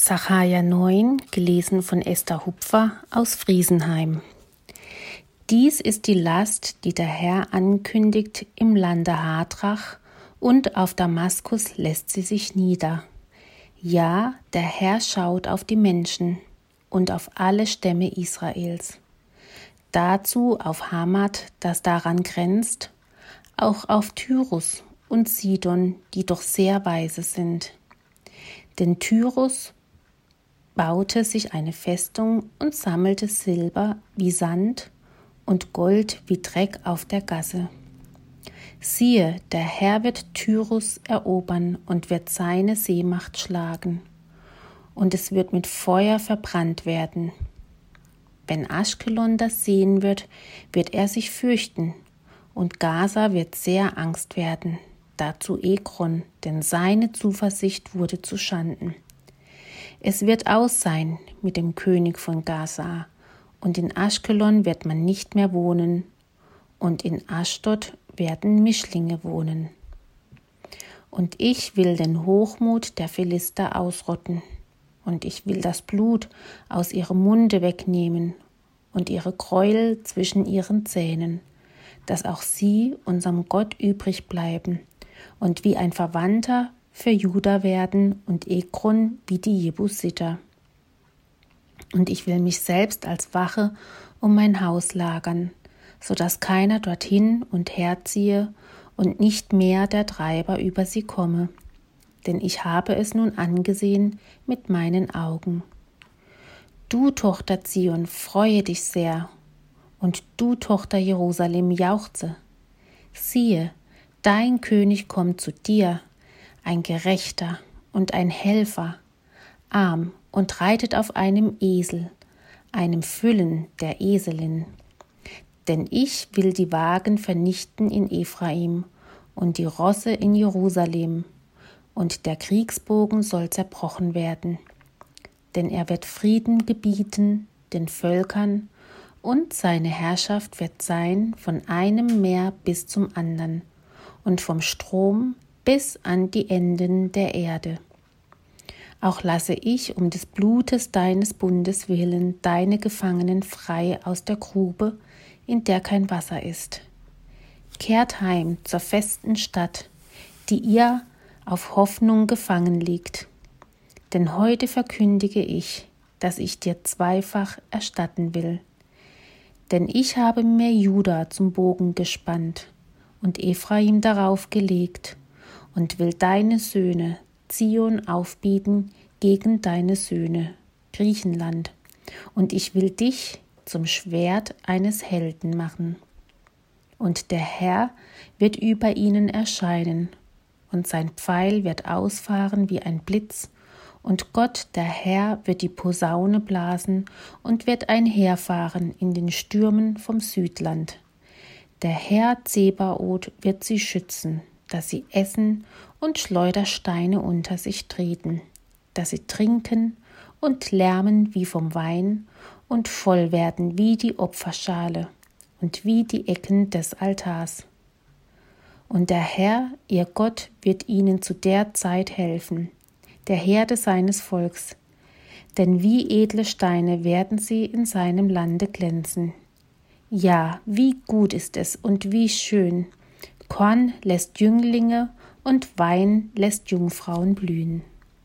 Sacharja 9, gelesen von Esther Hupfer aus Friesenheim. Dies ist die Last, die der Herr ankündigt im Lande Hadrach, und auf Damaskus lässt sie sich nieder. Ja, der Herr schaut auf die Menschen und auf alle Stämme Israels. Dazu auf Hamad, das daran grenzt, auch auf Tyrus und Sidon, die doch sehr weise sind. Denn Tyrus baute sich eine Festung und sammelte Silber wie Sand und Gold wie Dreck auf der Gasse. Siehe, der Herr wird Tyrus erobern und wird seine Seemacht schlagen, und es wird mit Feuer verbrannt werden. Wenn Aschkelon das sehen wird, wird er sich fürchten, und Gaza wird sehr Angst werden, dazu Ekron, denn seine Zuversicht wurde zu Schanden. Es wird aus sein mit dem König von Gaza, und in Aschkelon wird man nicht mehr wohnen, und in Aschdod werden Mischlinge wohnen. Und ich will den Hochmut der Philister ausrotten, und ich will das Blut aus ihrem Munde wegnehmen und ihre Gräuel zwischen ihren Zähnen, dass auch sie unserem Gott übrig bleiben. Und wie ein Verwandter für Juda werden und Ekron wie die Jebusiter. Und ich will mich selbst als Wache um mein Haus lagern, so dass keiner dorthin und herziehe und nicht mehr der Treiber über sie komme. Denn ich habe es nun angesehen mit meinen Augen. Du, Tochter Zion, freue dich sehr, und du, Tochter Jerusalem, jauchze. Siehe, dein König kommt zu dir, ein Gerechter und ein Helfer, arm und reitet auf einem Esel, einem Füllen der Eselin. Denn ich will die Wagen vernichten in Ephraim und die Rosse in Jerusalem, und der Kriegsbogen soll zerbrochen werden. Denn er wird Frieden gebieten den Völkern, und seine Herrschaft wird sein von einem Meer bis zum anderen, und vom Strom bis an die Enden der Erde. Auch lasse ich um des Blutes deines Bundes willen deine Gefangenen frei aus der Grube, in der kein Wasser ist. Kehrt heim zur festen Stadt, die ihr auf Hoffnung gefangen liegt. Denn heute verkündige ich, dass ich dir zweifach erstatten will. Denn ich habe mir Juda zum Bogen gespannt und Ephraim darauf gelegt und will deine Söhne Zion aufbieten gegen deine Söhne Griechenland, und ich will dich zum Schwert eines Helden machen. Und der Herr wird über ihnen erscheinen, und sein Pfeil wird ausfahren wie ein Blitz, und Gott, der Herr, wird die Posaune blasen und wird einherfahren in den Stürmen vom Südland. Der Herr Zebaoth wird sie schützen, dass sie essen und Schleudersteine unter sich treten, dass sie trinken und lärmen wie vom Wein und voll werden wie die Opferschale und wie die Ecken des Altars. Und der Herr, ihr Gott, wird ihnen zu der Zeit helfen, der Herde seines Volks, denn wie edle Steine werden sie in seinem Lande glänzen. Ja, wie gut ist es und wie schön, Korn lässt Jünglinge und Wein lässt Jungfrauen blühen.